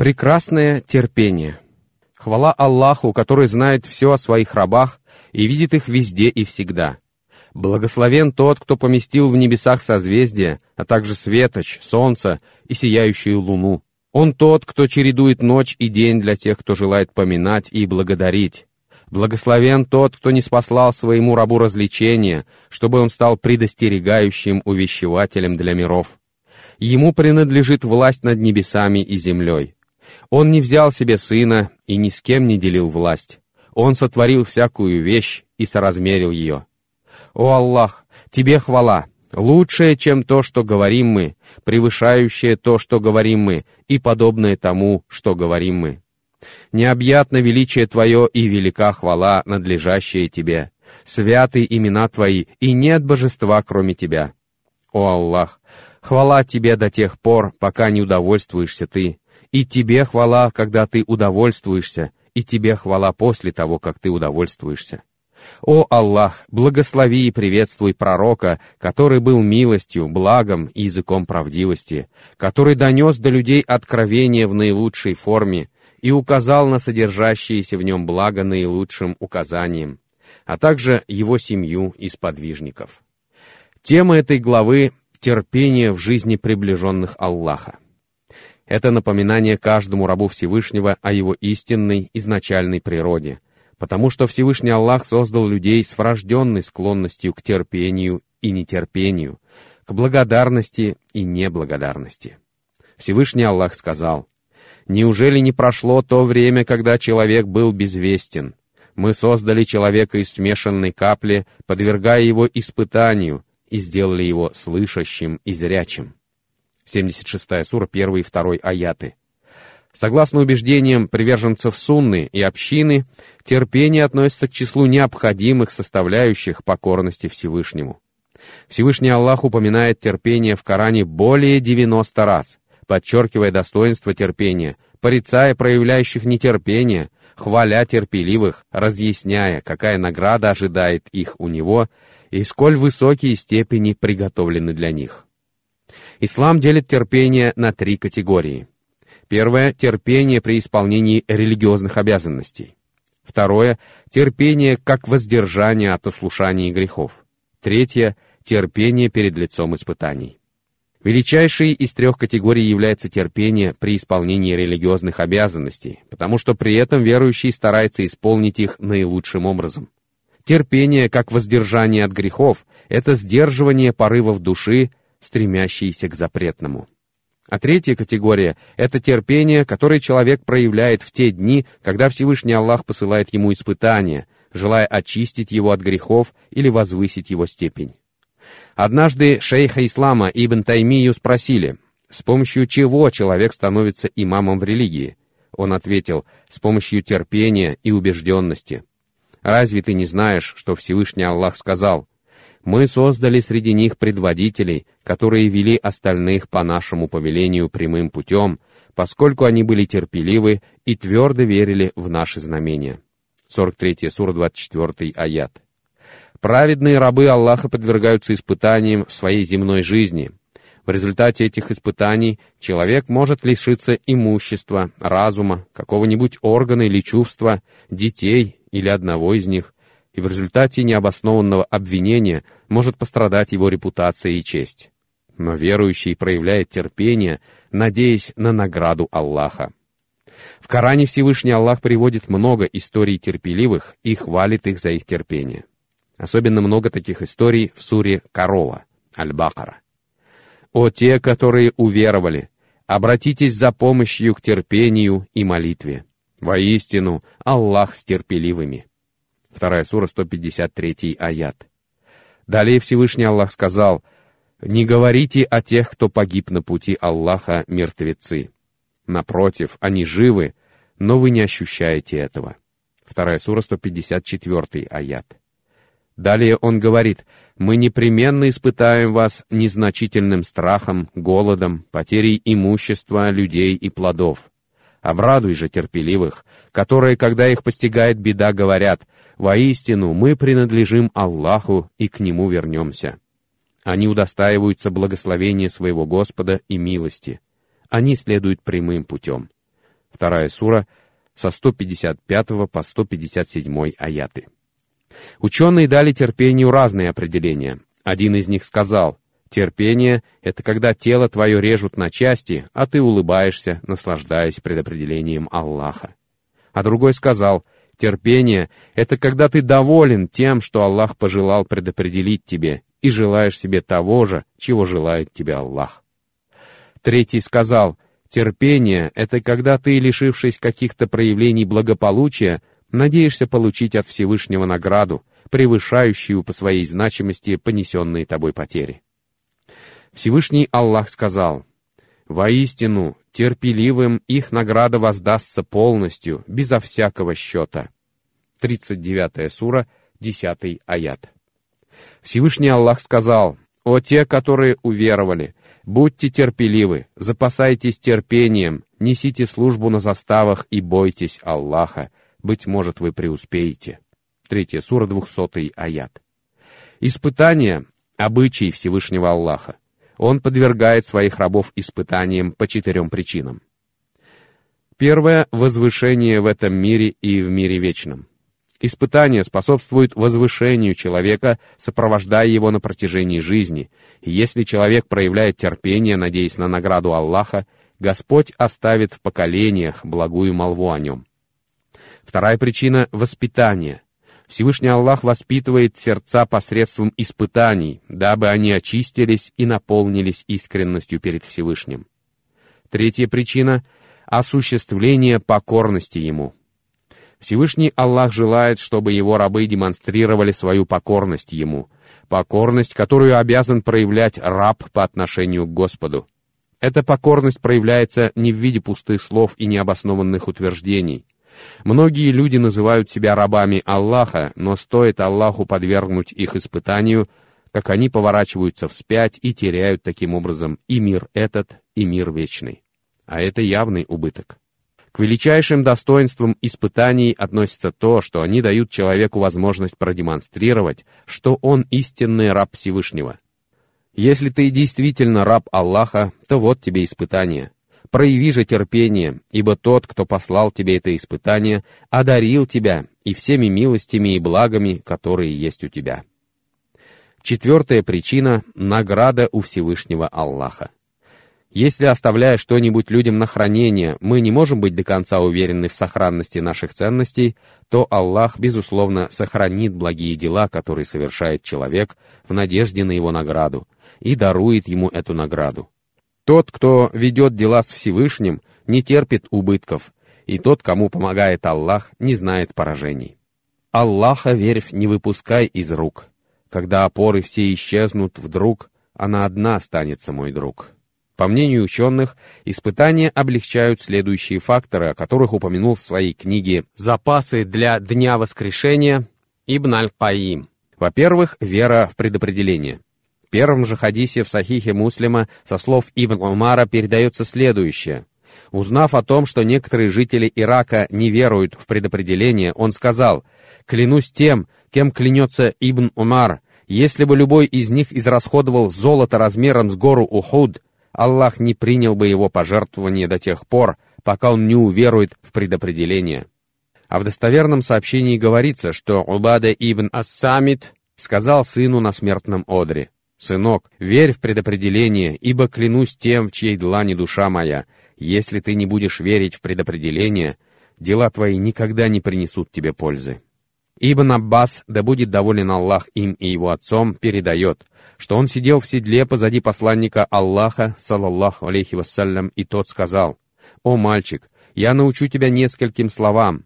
Прекрасное терпение. Хвала Аллаху, который знает все о своих рабах и видит их везде и всегда. Благословен тот, кто поместил в небесах созвездия, а также светоч, солнце и сияющую луну. Он тот, кто чередует ночь и день для тех, кто желает поминать и благодарить. Благословен тот, кто не спаслал своему рабу развлечения, чтобы он стал предостерегающим увещевателем для миров. Ему принадлежит власть над небесами и землей. Он не взял себе сына и ни с кем не делил власть. Он сотворил всякую вещь и соразмерил ее. О Аллах, Тебе хвала, лучшее, чем то, что говорим мы, превышающее то, что говорим мы, и подобное тому, что говорим мы. Необъятно величие Твое и велика хвала, надлежащая Тебе. Святы имена Твои, и нет божества, кроме Тебя. О Аллах, хвала Тебе до тех пор, пока не удовольствуешься Ты, и Тебе хвала, когда Ты удовольствуешься, и Тебе хвала после того, как Ты удовольствуешься. О Аллах, благослови и приветствуй пророка, который был милостью, благом и языком правдивости, который донес до людей откровение в наилучшей форме и указал на содержащиеся в нем благо наилучшим указанием, а также его семью и сподвижников. Тема этой главы — терпение в жизни приближенных Аллаха. Это напоминание каждому рабу Всевышнего о его истинной изначальной природе — потому что Всевышний Аллах создал людей с врожденной склонностью к терпению и нетерпению, к благодарности и неблагодарности. Всевышний Аллах сказал, «Неужели не прошло то время, когда человек был безвестен? Мы создали человека из смешанной капли, подвергая его испытанию, и сделали его слышащим и зрячим». 76 сура, 1 и 2 аяты. Согласно убеждениям приверженцев сунны и общины, терпение относится к числу необходимых составляющих покорности Всевышнему. Всевышний Аллах упоминает терпение в Коране более 90 раз, подчеркивая достоинство терпения, порицая проявляющих нетерпение, хваля терпеливых, разъясняя, какая награда ожидает их у него и сколь высокие степени приготовлены для них. Ислам делит терпение на три категории — Первое — терпение при исполнении религиозных обязанностей. Второе — терпение как воздержание от услушаний грехов. Третье — терпение перед лицом испытаний. Величайшей из трех категорий является терпение при исполнении религиозных обязанностей, потому что при этом верующий старается исполнить их наилучшим образом. Терпение как воздержание от грехов — это сдерживание порывов души, стремящиеся к запретному. А третья категория — это терпение, которое человек проявляет в те дни, когда Всевышний Аллах посылает ему испытания, желая очистить его от грехов или возвысить его степень. Однажды шейха Ислама Ибн Таймию спросили, с помощью чего человек становится имамом в религии? Он ответил, с помощью терпения и убежденности. Разве ты не знаешь, что Всевышний Аллах сказал, мы создали среди них предводителей, которые вели остальных по нашему повелению прямым путем, поскольку они были терпеливы и твердо верили в наши знамения. 43 сура, 24 аят. Праведные рабы Аллаха подвергаются испытаниям в своей земной жизни. В результате этих испытаний человек может лишиться имущества, разума, какого-нибудь органа или чувства, детей или одного из них, и в результате необоснованного обвинения может пострадать его репутация и честь. Но верующий проявляет терпение, надеясь на награду Аллаха. В Коране Всевышний Аллах приводит много историй терпеливых и хвалит их за их терпение. Особенно много таких историй в суре Корова, Аль-Бакара. «О те, которые уверовали, обратитесь за помощью к терпению и молитве. Воистину, Аллах с терпеливыми». Вторая сура, 153 аят. Далее Всевышний Аллах сказал, «Не говорите о тех, кто погиб на пути Аллаха, мертвецы. Напротив, они живы, но вы не ощущаете этого». Вторая сура, 154 аят. Далее он говорит, «Мы непременно испытаем вас незначительным страхом, голодом, потерей имущества, людей и плодов. Обрадуй же терпеливых, которые, когда их постигает беда, говорят, «Воистину, мы принадлежим Аллаху и к Нему вернемся». Они удостаиваются благословения своего Господа и милости. Они следуют прямым путем. Вторая сура со 155 по 157 аяты. Ученые дали терпению разные определения. Один из них сказал, терпение — это когда тело твое режут на части, а ты улыбаешься, наслаждаясь предопределением Аллаха. А другой сказал, терпение — это когда ты доволен тем, что Аллах пожелал предопределить тебе, и желаешь себе того же, чего желает тебе Аллах. Третий сказал, терпение — это когда ты, лишившись каких-то проявлений благополучия, надеешься получить от Всевышнего награду, превышающую по своей значимости понесенные тобой потери. Всевышний Аллах сказал, «Воистину, терпеливым их награда воздастся полностью, безо всякого счета». 39 сура, 10 аят. Всевышний Аллах сказал, «О те, которые уверовали, будьте терпеливы, запасайтесь терпением, несите службу на заставах и бойтесь Аллаха, быть может, вы преуспеете». Третья сура, 200 аят. Испытание — обычай Всевышнего Аллаха. Он подвергает своих рабов испытаниям по четырем причинам. Первое — возвышение в этом мире и в мире вечном. Испытание способствует возвышению человека, сопровождая его на протяжении жизни, и если человек проявляет терпение, надеясь на награду Аллаха, Господь оставит в поколениях благую молву о нем. Вторая причина — воспитание. Всевышний Аллах воспитывает сердца посредством испытаний, дабы они очистились и наполнились искренностью перед Всевышним. Третья причина — осуществление покорности Ему — Всевышний Аллах желает, чтобы его рабы демонстрировали свою покорность ему, покорность, которую обязан проявлять раб по отношению к Господу. Эта покорность проявляется не в виде пустых слов и необоснованных утверждений. Многие люди называют себя рабами Аллаха, но стоит Аллаху подвергнуть их испытанию, как они поворачиваются вспять и теряют таким образом и мир этот, и мир вечный. А это явный убыток. К величайшим достоинствам испытаний относится то, что они дают человеку возможность продемонстрировать, что он истинный раб Всевышнего. Если ты действительно раб Аллаха, то вот тебе испытание. Прояви же терпение, ибо тот, кто послал тебе это испытание, одарил тебя и всеми милостями и благами, которые есть у тебя. Четвертая причина — награда у Всевышнего Аллаха. Если, оставляя что-нибудь людям на хранение, мы не можем быть до конца уверены в сохранности наших ценностей, то Аллах, безусловно, сохранит благие дела, которые совершает человек, в надежде на его награду, и дарует ему эту награду. Тот, кто ведет дела с Всевышним, не терпит убытков, и тот, кому помогает Аллах, не знает поражений. Аллаха, верь, не выпускай из рук. Когда опоры все исчезнут вдруг, она одна останется, мой друг». По мнению ученых, испытания облегчают следующие факторы, о которых упомянул в своей книге «Запасы для Дня Воскрешения» Ибн Аль-Каим. Во-первых, вера в предопределение. Первом же хадисе в Сахихе Муслима со слов Ибн Умара передается следующее. Узнав о том, что некоторые жители Ирака не веруют в предопределение, он сказал, «Клянусь тем, кем клянется Ибн Умар, если бы любой из них израсходовал золото размером с гору Ухуд, Аллах не принял бы его пожертвование до тех пор, пока он не уверует в предопределение. А в достоверном сообщении говорится, что Убада ибн Ас-Самит сказал сыну на смертном одре, «Сынок, верь в предопределение, ибо клянусь тем, в чьей длани душа моя, если ты не будешь верить в предопределение, дела твои никогда не принесут тебе пользы». Ибн Аббас, да будет доволен Аллах им и его отцом, передает, что он сидел в седле позади посланника Аллаха, салаллаху алейхи вассалям, и тот сказал, «О, мальчик, я научу тебя нескольким словам.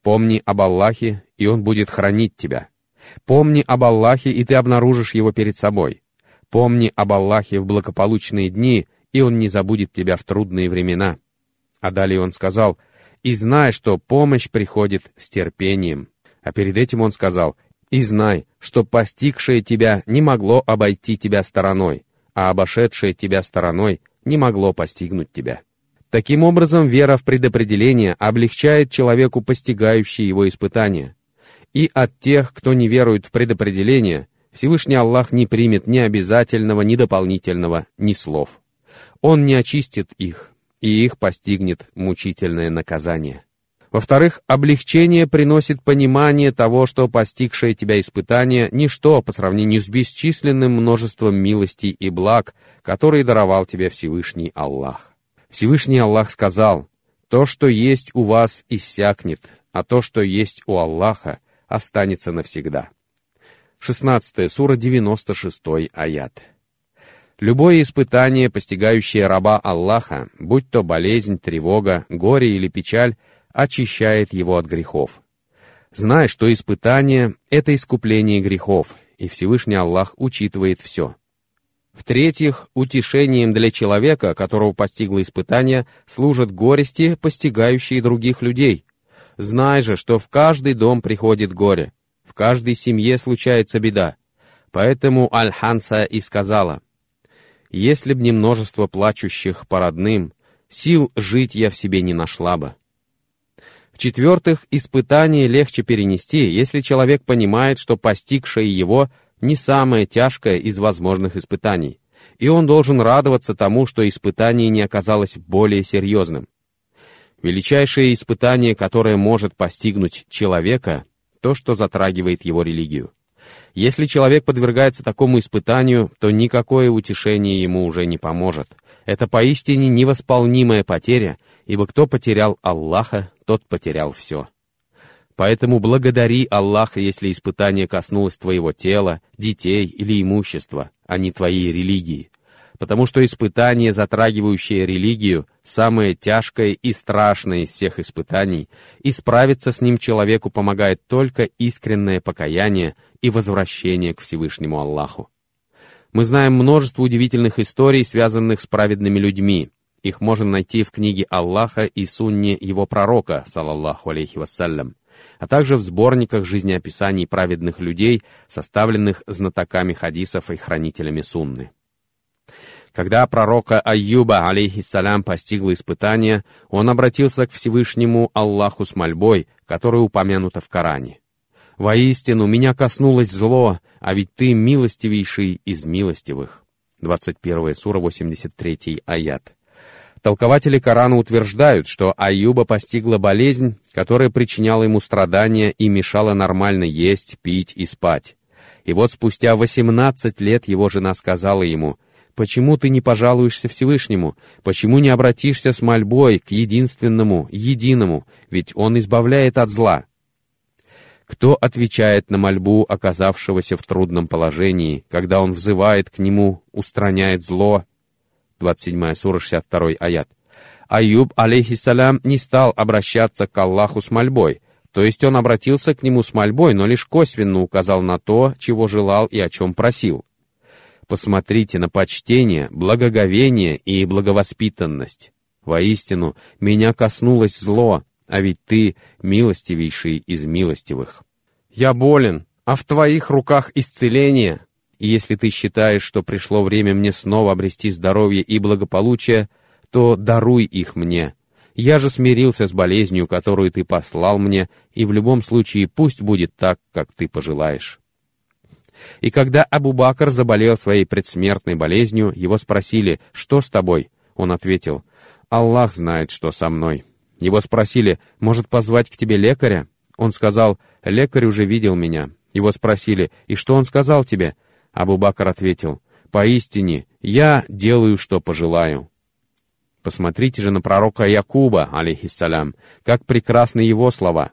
Помни об Аллахе, и он будет хранить тебя. Помни об Аллахе, и ты обнаружишь его перед собой. Помни об Аллахе в благополучные дни, и он не забудет тебя в трудные времена». А далее он сказал, «И знай, что помощь приходит с терпением». А перед этим он сказал, «И знай, что постигшее тебя не могло обойти тебя стороной, а обошедшее тебя стороной не могло постигнуть тебя». Таким образом, вера в предопределение облегчает человеку постигающие его испытания. И от тех, кто не верует в предопределение, Всевышний Аллах не примет ни обязательного, ни дополнительного, ни слов. Он не очистит их, и их постигнет мучительное наказание. Во-вторых, облегчение приносит понимание того, что постигшее тебя испытание — ничто по сравнению с бесчисленным множеством милостей и благ, которые даровал тебе Всевышний Аллах. Всевышний Аллах сказал, «То, что есть у вас, иссякнет, а то, что есть у Аллаха, останется навсегда». 16 сура, 96 аят. Любое испытание, постигающее раба Аллаха, будь то болезнь, тревога, горе или печаль, очищает его от грехов. Знай, что испытание — это искупление грехов, и Всевышний Аллах учитывает все. В-третьих, утешением для человека, которого постигло испытание, служат горести, постигающие других людей. Знай же, что в каждый дом приходит горе, каждой семье случается беда. Поэтому Аль-Ханса и сказала, «Если б не множество плачущих по родным, сил жить я в себе не нашла бы». В-четвертых, испытание легче перенести, если человек понимает, что постигшее его не самое тяжкое из возможных испытаний, и он должен радоваться тому, что испытание не оказалось более серьезным. Величайшее испытание, которое может постигнуть человека, то, что затрагивает его религию. Если человек подвергается такому испытанию, то никакое утешение ему уже не поможет. Это поистине невосполнимая потеря, ибо кто потерял Аллаха, тот потерял все. Поэтому благодари Аллаха, если испытание коснулось твоего тела, детей или имущества, а не твоей религии. Потому что испытание, затрагивающее религию, самое тяжкое и страшное из всех испытаний, и справиться с ним человеку помогает только искреннее покаяние и возвращение к Всевышнему Аллаху. Мы знаем множество удивительных историй, связанных с праведными людьми, их можно найти в книге Аллаха и сунне его пророка, салаллаху алейхи вассалям, а также в сборниках жизнеописаний праведных людей, составленных знатоками хадисов и хранителями сунны. Когда пророка Айюба, алейхиссалям, постигло испытание, он обратился к Всевышнему Аллаху с мольбой, которая упомянута в Коране. «Воистину, меня коснулось зло, а ведь ты милостивейший из милостивых». 21 сура, 83 аят. Толкователи Корана утверждают, что Аюба постигла болезнь, которая причиняла ему страдания и мешала нормально есть, пить и спать. И вот спустя 18 лет его жена сказала ему, «Почему ты не пожалуешься Всевышнему? Почему не обратишься с мольбой к единственному, единому? Ведь он избавляет от зла». Кто отвечает на мольбу оказавшегося в трудном положении, когда он взывает к нему, устраняет зло, 27 сура, 62 аят. Аюб, алейхиссалям, не стал обращаться к Аллаху с мольбой, то есть он обратился к нему с мольбой, но лишь косвенно указал на то, чего желал и о чем просил. Посмотрите на почтение, благоговение и благовоспитанность. Воистину, меня коснулось зло, а ведь ты милостивейший из милостивых. Я болен, а в твоих руках исцеление, и если ты считаешь, что пришло время мне снова обрести здоровье и благополучие, то даруй их мне. Я же смирился с болезнью, которую ты послал мне, и в любом случае пусть будет так, как ты пожелаешь». И когда Абу-Бакр заболел своей предсмертной болезнью, его спросили, «Что с тобой?» Он ответил, «Аллах знает, что со мной». Его спросили, «Может позвать к тебе лекаря?» Он сказал, «Лекарь уже видел меня». Его спросили, «И что он сказал тебе?» Абу-Бакр ответил, «Поистине, я делаю, что пожелаю». Посмотрите же на пророка Якуба, алейхиссалям, как прекрасны его слова.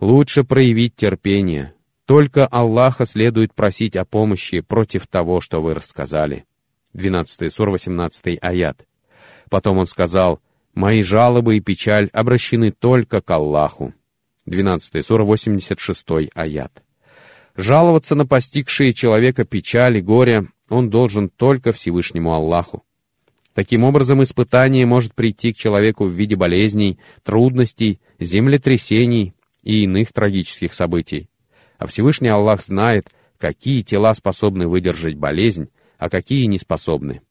Лучше проявить терпение. Только Аллаха следует просить о помощи против того, что вы рассказали. 12 сур, 18 аят. Потом он сказал, «Мои жалобы и печаль обращены только к Аллаху». 12 сур, 86 аят. Жаловаться на постигшие человека печаль и горе он должен только Всевышнему Аллаху. Таким образом, испытание может прийти к человеку в виде болезней, трудностей, землетрясений и иных трагических событий. А Всевышний Аллах знает, какие тела способны выдержать болезнь, а какие не способны.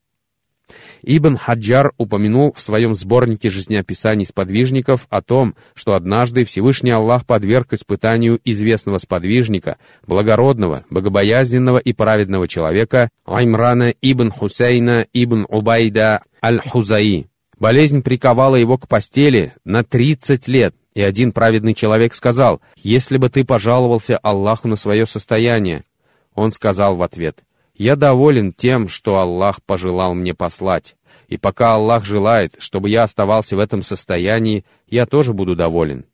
Ибн Хаджар упомянул в своем сборнике жизнеописаний сподвижников о том, что однажды Всевышний Аллах подверг испытанию известного сподвижника, благородного, богобоязненного и праведного человека Аймрана ибн Хусейна ибн Убайда аль-Хузаи, Болезнь приковала его к постели на 30 лет, и один праведный человек сказал, «Если бы ты пожаловался Аллаху на свое состояние». Он сказал в ответ, «Я доволен тем, что Аллах пожелал мне послать, и пока Аллах желает, чтобы я оставался в этом состоянии, я тоже буду доволен».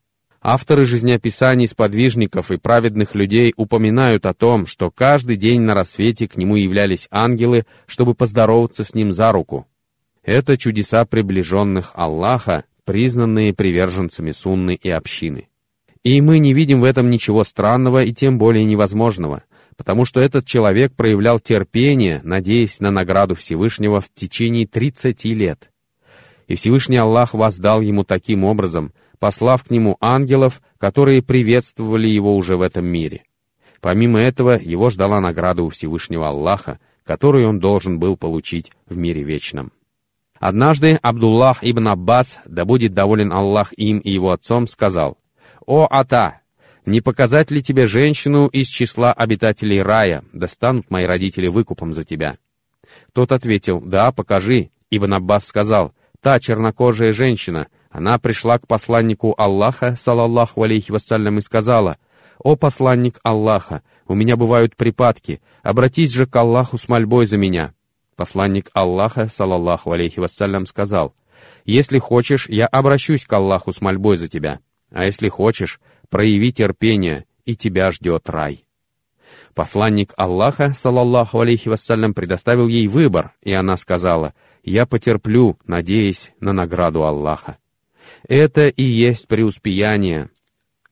Авторы жизнеописаний сподвижников и праведных людей упоминают о том, что каждый день на рассвете к нему являлись ангелы, чтобы поздороваться с ним за руку. Это чудеса приближенных Аллаха, признанные приверженцами сунны и общины. И мы не видим в этом ничего странного и тем более невозможного, потому что этот человек проявлял терпение, надеясь на награду Всевышнего в течение 30 лет. И Всевышний Аллах воздал ему таким образом – послав к нему ангелов, которые приветствовали его уже в этом мире. Помимо этого, его ждала награда у Всевышнего Аллаха, которую он должен был получить в мире вечном. Однажды Абдуллах ибн Аббас, да будет доволен Аллах им и его отцом, сказал, «О, Ата, не показать ли тебе женщину из числа обитателей рая, да станут мои родители выкупом за тебя?» Тот ответил, «Да, покажи». Ибн Аббас сказал, «Та чернокожая женщина, она пришла к посланнику Аллаха, салаллаху алейхи вассалям, и сказала, «О посланник Аллаха, у меня бывают припадки, обратись же к Аллаху с мольбой за меня». Посланник Аллаха, салаллаху алейхи вассалям, сказал, «Если хочешь, я обращусь к Аллаху с мольбой за тебя, а если хочешь, прояви терпение, и тебя ждет рай». Посланник Аллаха, салаллаху алейхи вассалям, предоставил ей выбор, и она сказала, «Я потерплю, надеясь на награду Аллаха». Это и есть преуспеяние.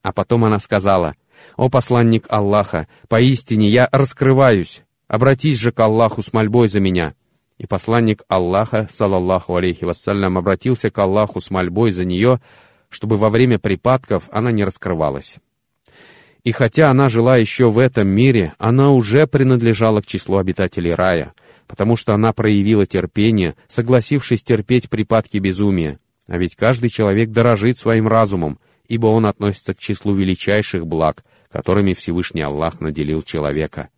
А потом она сказала, «О посланник Аллаха, поистине я раскрываюсь, обратись же к Аллаху с мольбой за меня». И посланник Аллаха, салаллаху алейхи вассалям, обратился к Аллаху с мольбой за нее, чтобы во время припадков она не раскрывалась. И хотя она жила еще в этом мире, она уже принадлежала к числу обитателей рая, потому что она проявила терпение, согласившись терпеть припадки безумия, а ведь каждый человек дорожит своим разумом, ибо он относится к числу величайших благ, которыми Всевышний Аллах наделил человека.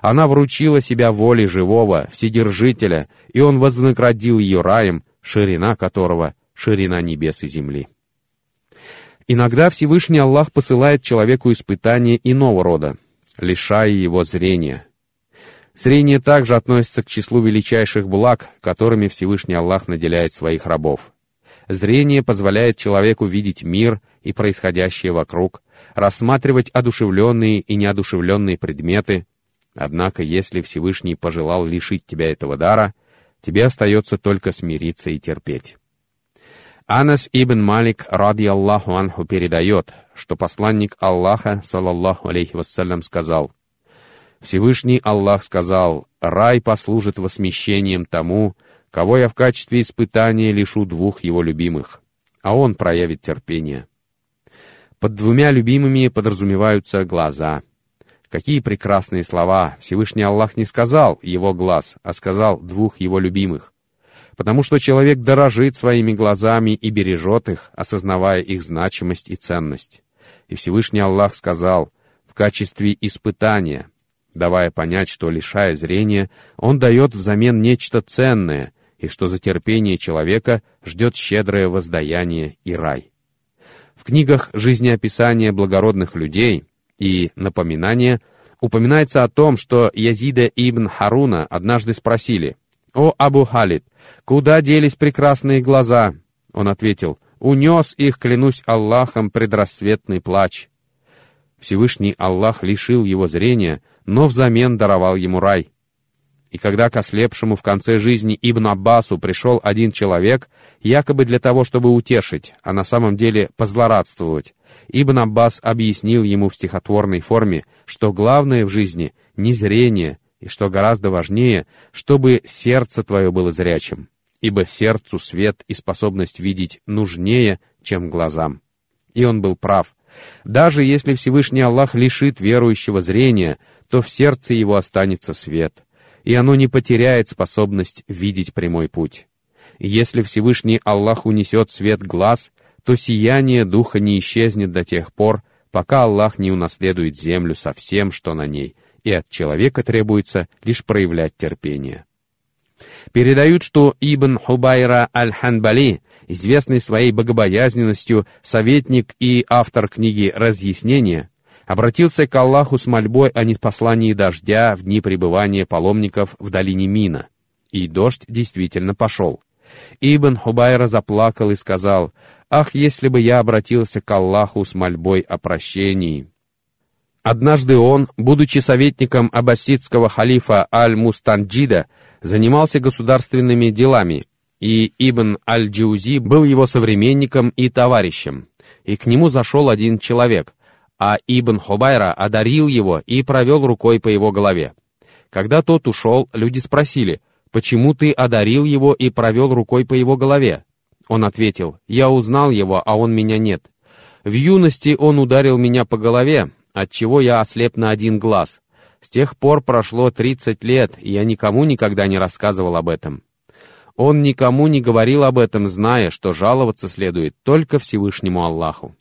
Она вручила себя воле живого, Вседержителя, и он вознаградил ее раем, ширина которого — ширина небес и земли. Иногда Всевышний Аллах посылает человеку испытания иного рода, лишая его зрения. Зрение также относится к числу величайших благ, которыми Всевышний Аллах наделяет своих рабов. Зрение позволяет человеку видеть мир и происходящее вокруг, рассматривать одушевленные и неодушевленные предметы. Однако, если Всевышний пожелал лишить тебя этого дара, тебе остается только смириться и терпеть. Анас ибн Малик, ради Аллаху анху, передает, что посланник Аллаха, салаллаху алейхи вассалям, сказал, «Всевышний Аллах сказал, рай послужит восмещением тому, кого я в качестве испытания лишу двух его любимых, а он проявит терпение. Под двумя любимыми подразумеваются глаза. Какие прекрасные слова! Всевышний Аллах не сказал его глаз, а сказал двух его любимых. Потому что человек дорожит своими глазами и бережет их, осознавая их значимость и ценность. И Всевышний Аллах сказал, в качестве испытания, давая понять, что, лишая зрения, он дает взамен нечто ценное — и что за терпение человека ждет щедрое воздаяние и рай. В книгах жизнеописания благородных людей и напоминания упоминается о том, что Язида ибн Харуна однажды спросили, «О, Абу Халид, куда делись прекрасные глаза?» Он ответил, «Унес их, клянусь Аллахом, предрассветный плач». Всевышний Аллах лишил его зрения, но взамен даровал ему рай. И когда к ослепшему в конце жизни Ибн Аббасу пришел один человек, якобы для того, чтобы утешить, а на самом деле позлорадствовать, Ибн Аббас объяснил ему в стихотворной форме, что главное в жизни не зрение, и что гораздо важнее, чтобы сердце твое было зрячим, ибо сердцу свет и способность видеть нужнее, чем глазам. И он был прав. Даже если Всевышний Аллах лишит верующего зрения, то в сердце его останется свет — и оно не потеряет способность видеть прямой путь. Если Всевышний Аллах унесет свет глаз, то сияние духа не исчезнет до тех пор, пока Аллах не унаследует землю со всем, что на ней, и от человека требуется лишь проявлять терпение. Передают, что Ибн Хубайра аль-Ханбали, известный своей богобоязненностью, советник и автор книги «Разъяснение», обратился к Аллаху с мольбой о неспослании дождя в дни пребывания паломников в долине Мина. И дождь действительно пошел. Ибн Хубайра заплакал и сказал, «Ах, если бы я обратился к Аллаху с мольбой о прощении!» Однажды он, будучи советником аббасидского халифа Аль-Мустанджида, занимался государственными делами, и Ибн Аль-Джаузи был его современником и товарищем. И к нему зашел один человек, а Ибн Хубайра одарил его и провел рукой по его голове. Когда тот ушел, люди спросили, «Почему ты одарил его и провел рукой по его голове?» Он ответил, «Я узнал его, а он меня нет. В юности он ударил меня по голове, отчего я ослеп на один глаз. С тех пор прошло тридцать лет, и я никому никогда не рассказывал об этом. Он никому не говорил об этом, зная, что жаловаться следует только Всевышнему Аллаху.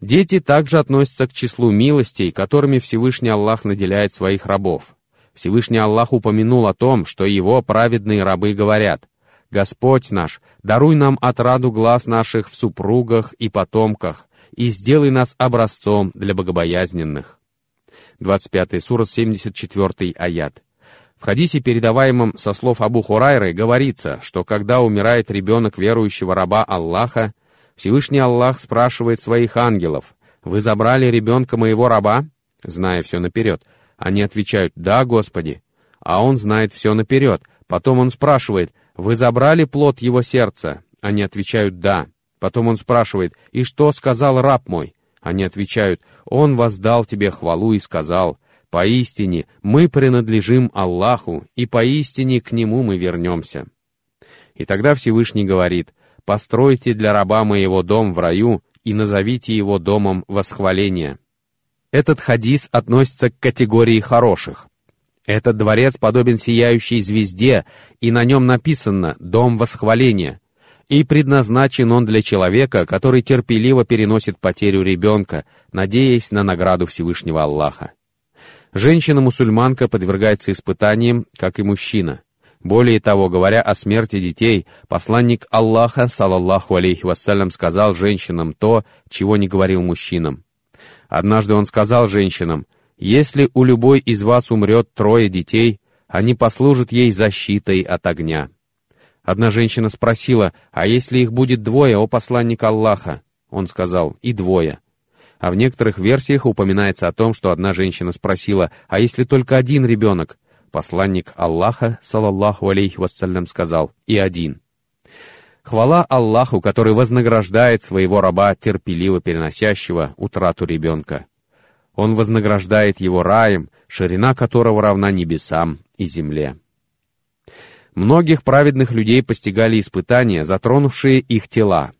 Дети также относятся к числу милостей, которыми Всевышний Аллах наделяет своих рабов. Всевышний Аллах упомянул о том, что его праведные рабы говорят, «Господь наш, даруй нам отраду глаз наших в супругах и потомках, и сделай нас образцом для богобоязненных». 25 сура, 74 аят. В хадисе, передаваемом со слов Абу Хурайры, говорится, что когда умирает ребенок верующего раба Аллаха, Всевышний Аллах спрашивает своих ангелов, «Вы забрали ребенка моего раба?» Зная все наперед. Они отвечают, «Да, Господи». А он знает все наперед. Потом он спрашивает, «Вы забрали плод его сердца?» Они отвечают, «Да». Потом он спрашивает, «И что сказал раб мой?» Они отвечают, «Он воздал тебе хвалу и сказал, «Поистине мы принадлежим Аллаху, и поистине к Нему мы вернемся». И тогда Всевышний говорит, «Постройте для раба моего дом в раю и назовите его домом восхваления». Этот хадис относится к категории хороших. Этот дворец подобен сияющей звезде, и на нем написано «Дом восхваления», и предназначен он для человека, который терпеливо переносит потерю ребенка, надеясь на награду Всевышнего Аллаха. Женщина-мусульманка подвергается испытаниям, как и мужчина. Более того, говоря о смерти детей, посланник Аллаха, салаллаху алейхи вассалям, сказал женщинам то, чего не говорил мужчинам. Однажды он сказал женщинам, «Если у любой из вас умрет трое детей, они послужат ей защитой от огня». Одна женщина спросила, «А если их будет двое, о посланник Аллаха?» Он сказал, «И двое». А в некоторых версиях упоминается о том, что одна женщина спросила, «А если только один ребенок?» Посланник Аллаха, салаллаху алейхи вассалям, сказал, «И один». Хвала Аллаху, который вознаграждает своего раба, терпеливо переносящего утрату ребенка. Он вознаграждает его раем, ширина которого равна небесам и земле. Многих праведных людей постигали испытания, затронувшие их тела.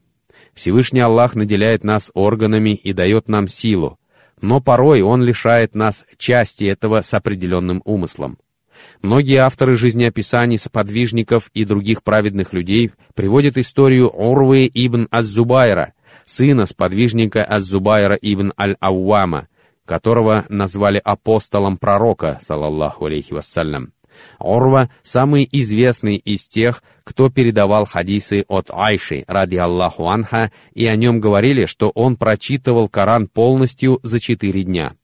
Всевышний Аллах наделяет нас органами и дает нам силу, но порой Он лишает нас части этого с определенным умыслом. Многие авторы жизнеописаний соподвижников и других праведных людей приводят историю Урвы ибн Аз-Зубайра, сына сподвижника Аз-Зубайра ибн Аль-Ауама, которого назвали апостолом пророка, салаллаху алейхи вассалям. Орва — самый известный из тех, кто передавал хадисы от Айши, ради Аллаху Анха, и о нем говорили, что он прочитывал Коран полностью за четыре дня.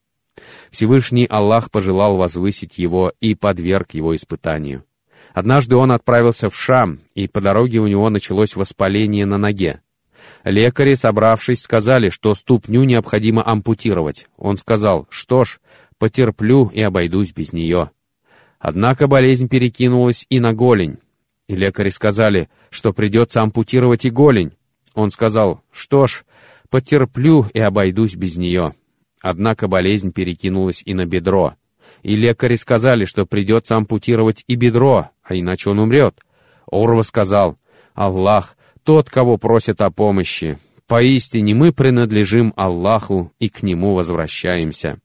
Всевышний Аллах пожелал возвысить его и подверг его испытанию. Однажды он отправился в Шам, и по дороге у него началось воспаление на ноге. Лекари, собравшись, сказали, что ступню необходимо ампутировать. Он сказал, что ж, потерплю и обойдусь без нее. Однако болезнь перекинулась и на голень. И лекари сказали, что придется ампутировать и голень. Он сказал, что ж, потерплю и обойдусь без нее. Однако болезнь перекинулась и на бедро. И лекари сказали, что придется ампутировать и бедро, а иначе он умрет. Орва сказал, «Аллах, тот, кого просят о помощи. Поистине мы принадлежим Аллаху и к Нему возвращаемся».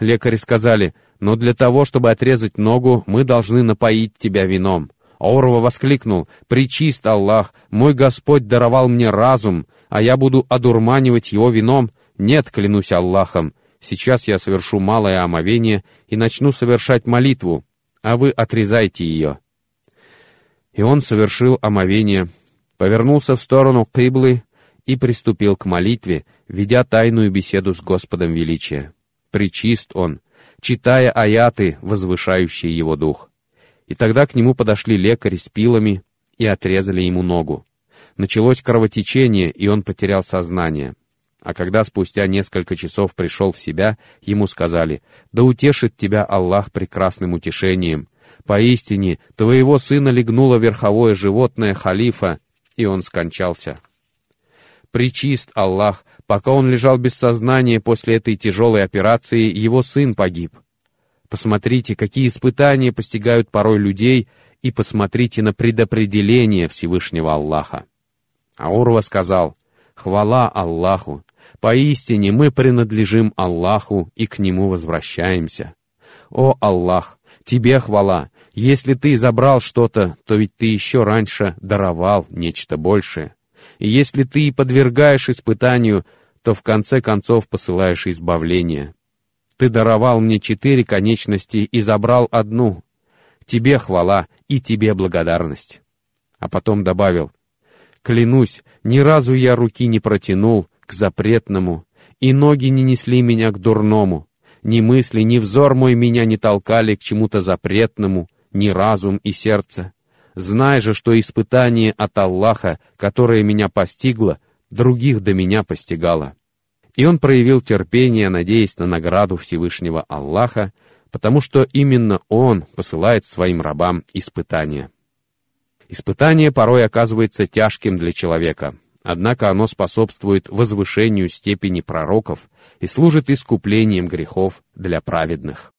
Лекари сказали, но для того, чтобы отрезать ногу, мы должны напоить тебя вином». Орва воскликнул, «Причист Аллах, мой Господь даровал мне разум, а я буду одурманивать его вином? Нет, клянусь Аллахом, сейчас я совершу малое омовение и начну совершать молитву». а вы отрезайте ее». И он совершил омовение, повернулся в сторону Кыблы и приступил к молитве, ведя тайную беседу с Господом Величия. Причист он, читая аяты, возвышающие его дух. И тогда к нему подошли лекари с пилами и отрезали ему ногу. Началось кровотечение, и он потерял сознание. А когда спустя несколько часов пришел в себя, ему сказали, «Да утешит тебя Аллах прекрасным утешением. Поистине, твоего сына легнуло верховое животное халифа, и он скончался». Причист Аллах, пока он лежал без сознания после этой тяжелой операции, его сын погиб. Посмотрите, какие испытания постигают порой людей, и посмотрите на предопределение Всевышнего Аллаха. Аурва сказал, «Хвала Аллаху! Поистине мы принадлежим Аллаху и к Нему возвращаемся. О Аллах, Тебе хвала! Если Ты забрал что-то, то ведь Ты еще раньше даровал нечто большее. И если Ты подвергаешь испытанию, то в конце концов посылаешь избавление. Ты даровал мне четыре конечности и забрал одну. Тебе хвала и Тебе благодарность. А потом добавил, «Клянусь, ни разу я руки не протянул, к запретному, и ноги не несли меня к дурному, ни мысли, ни взор мой меня не толкали к чему-то запретному, ни разум и сердце. Знай же, что испытание от Аллаха, которое меня постигло, других до меня постигало. И он проявил терпение, надеясь на награду Всевышнего Аллаха, потому что именно Он посылает своим рабам испытания. Испытание порой оказывается тяжким для человека, Однако оно способствует возвышению степени пророков и служит искуплением грехов для праведных.